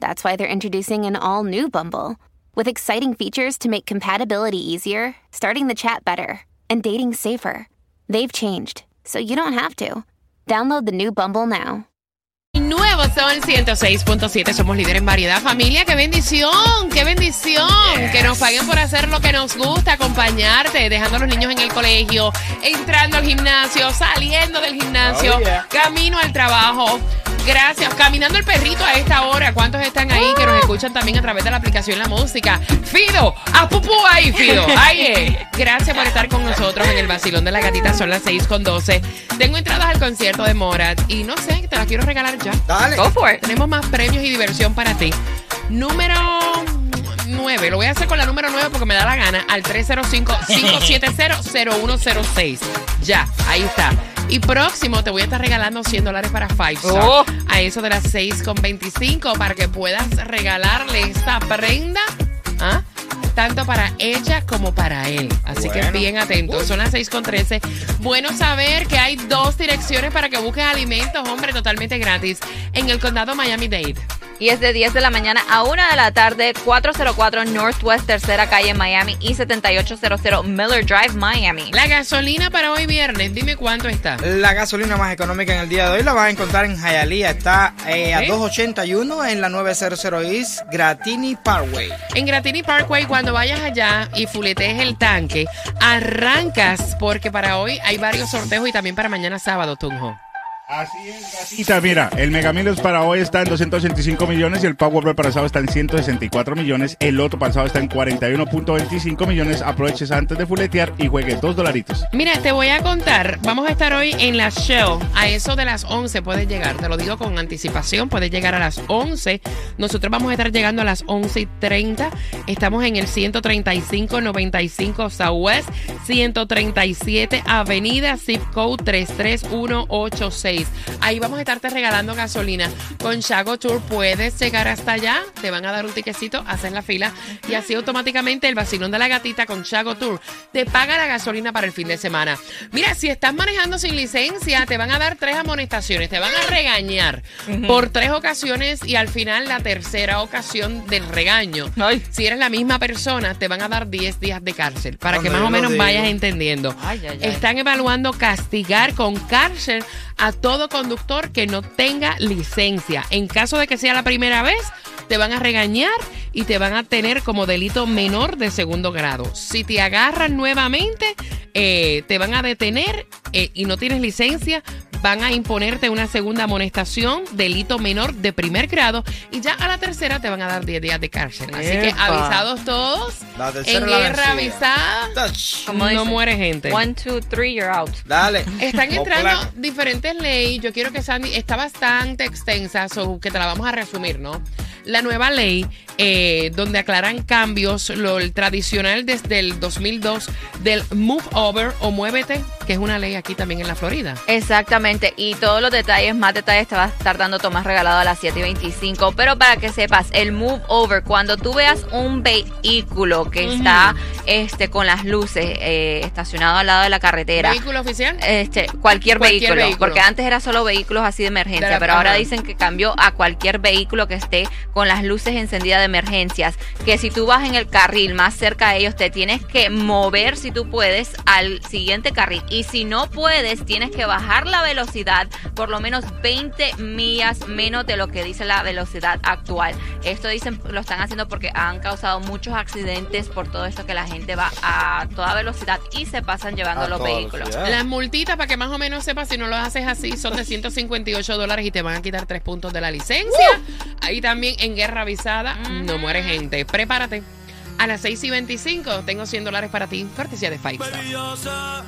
that's why they're introducing an all new Bumble with exciting features to make compatibility easier, starting the chat better, and dating safer. They've changed, so you don't have to. Download the new Bumble now. Nuevo son 106.7, somos líderes en variedad. Familia, qué bendición, qué bendición. Que nos paguen por hacer lo que nos gusta, acompañarte, dejando a los niños en el colegio, entrando al gimnasio, saliendo del gimnasio, Oh, yeah. camino al trabajo. Gracias. Caminando el perrito a esta hora. ¿Cuántos están ahí que nos escuchan también a través de la aplicación La Música? Fido, a pupú ahí, Fido. Ahí es. Gracias por estar con nosotros en el vacilón de la gatita. Son las 6 con 12. Tengo entradas al concierto de Morat y no sé, te las quiero regalar ya. Dale. Go for it. Tenemos más premios y diversión para ti. Número 9. Lo voy a hacer con la número 9 porque me da la gana. Al 305-570-0106. Ya, ahí está. Y próximo te voy a estar regalando 100 dólares para Five Star. Oh. A eso de las 6 con 25 para que puedas regalarle esta prenda. ¿ah? Tanto para ella como para él. Así que bien atentos. Son las 6 con 13. Bueno saber que hay dos direcciones para que busques alimentos, hombre, totalmente gratis en el condado Miami-Dade. Y es de 10 de la mañana a 1 de la tarde, 404 Northwest Tercera Calle Miami y 7800 Miller Drive Miami. La gasolina para hoy viernes, dime cuánto está. La gasolina más económica en el día de hoy la vas a encontrar en Hialeah. Está eh, a Ok. 281 en la 900 East Gratini Parkway. En Gratini Parkway, cuando vayas allá y fuletees el tanque, arrancas porque para hoy hay varios sorteos y también para mañana sábado, Tunjo. Así es, gatita. Mira, el Mega Millions para hoy está en 285 millones y el Powerball para sábado está en 164 millones. El otro para sábado está en 41.25 millones. Aproveches antes de fuletear y juegue dos dolaritos. Mira, te voy a contar, vamos a estar hoy en la show, a eso de las 11 puedes llegar, te lo digo con anticipación, puedes llegar a las 11, nosotros vamos a estar llegando a las 11 y 30, estamos en el 135-95 Southwest, 137 Avenida, zip code 33186, ahí vamos a estarte regalando gasolina, con Chago Tour puedes llegar hasta allá, te van a dar un tiquecito, haces la fila y así automáticamente el vacilón de la gatita con Chago Tour te paga la gasolina para el fin de semana. Mira, si estás manejando sin licencia, te van a dar tres amonestaciones, te van a regañar por tres ocasiones y al final la tercera ocasión del regaño. Ay. Si eres la misma persona, te van a dar 10 días de cárcel para que más o menos vayas entendiendo. Ay, ay, ay. Están evaluando castigar con cárcel a todo conductor que no tenga licencia. En caso de que sea la primera vez, te van a regañar y te van a tener como delito menor de segundo grado. Si te agarran nuevamente, eh, te van a detener eh, y no tienes licencia, van a imponerte una segunda amonestación, delito menor de primer grado, y ya a la tercera te van a dar 10 días de cárcel. Así que avisados todos, La tercera en la guerra vencida. avisada. Como no muere gente. One, two, three, you're out. Dale. Están entrando diferentes leyes. Yo quiero que Sandy está bastante extensa, so que te la vamos a resumir, ¿no? La nueva ley, eh, donde aclaran cambios, lo el tradicional desde el 2002 del Move Over o Muévete, que es una ley aquí también en la Florida. Exactamente, y todos los detalles, más detalles te va a estar dando Tomás regalado a las 7 y 25. Pero para que sepas, el move over, cuando tú veas un vehículo que está este, con las luces eh, estacionado al lado de la carretera, ¿Vehículo oficial? Este, cualquier, Cualquier vehículo, vehículo. porque antes era solo vehículos así de emergencia, De la- pero ahora dicen que cambió a cualquier vehículo que esté con las luces encendidas de emergencias, que si tú vas en el carril más cerca de ellos te tienes que mover si tú puedes al siguiente carril y si no puedes tienes que bajar la velocidad por lo menos 20 millas menos de lo que dice la velocidad actual. Esto dicen lo están haciendo porque han causado muchos accidentes por todo esto que la gente va a toda velocidad y se pasan llevando A los toda vehículos. velocidad. Las multitas, para que más o menos sepas, si no lo haces así, son de 158 dólares y te van a quitar tres puntos de la licencia. Ahí también en guerra avisada, no muere gente. Prepárate. A las 6 y 25 tengo 100 dólares para ti, cortesía de Five Star.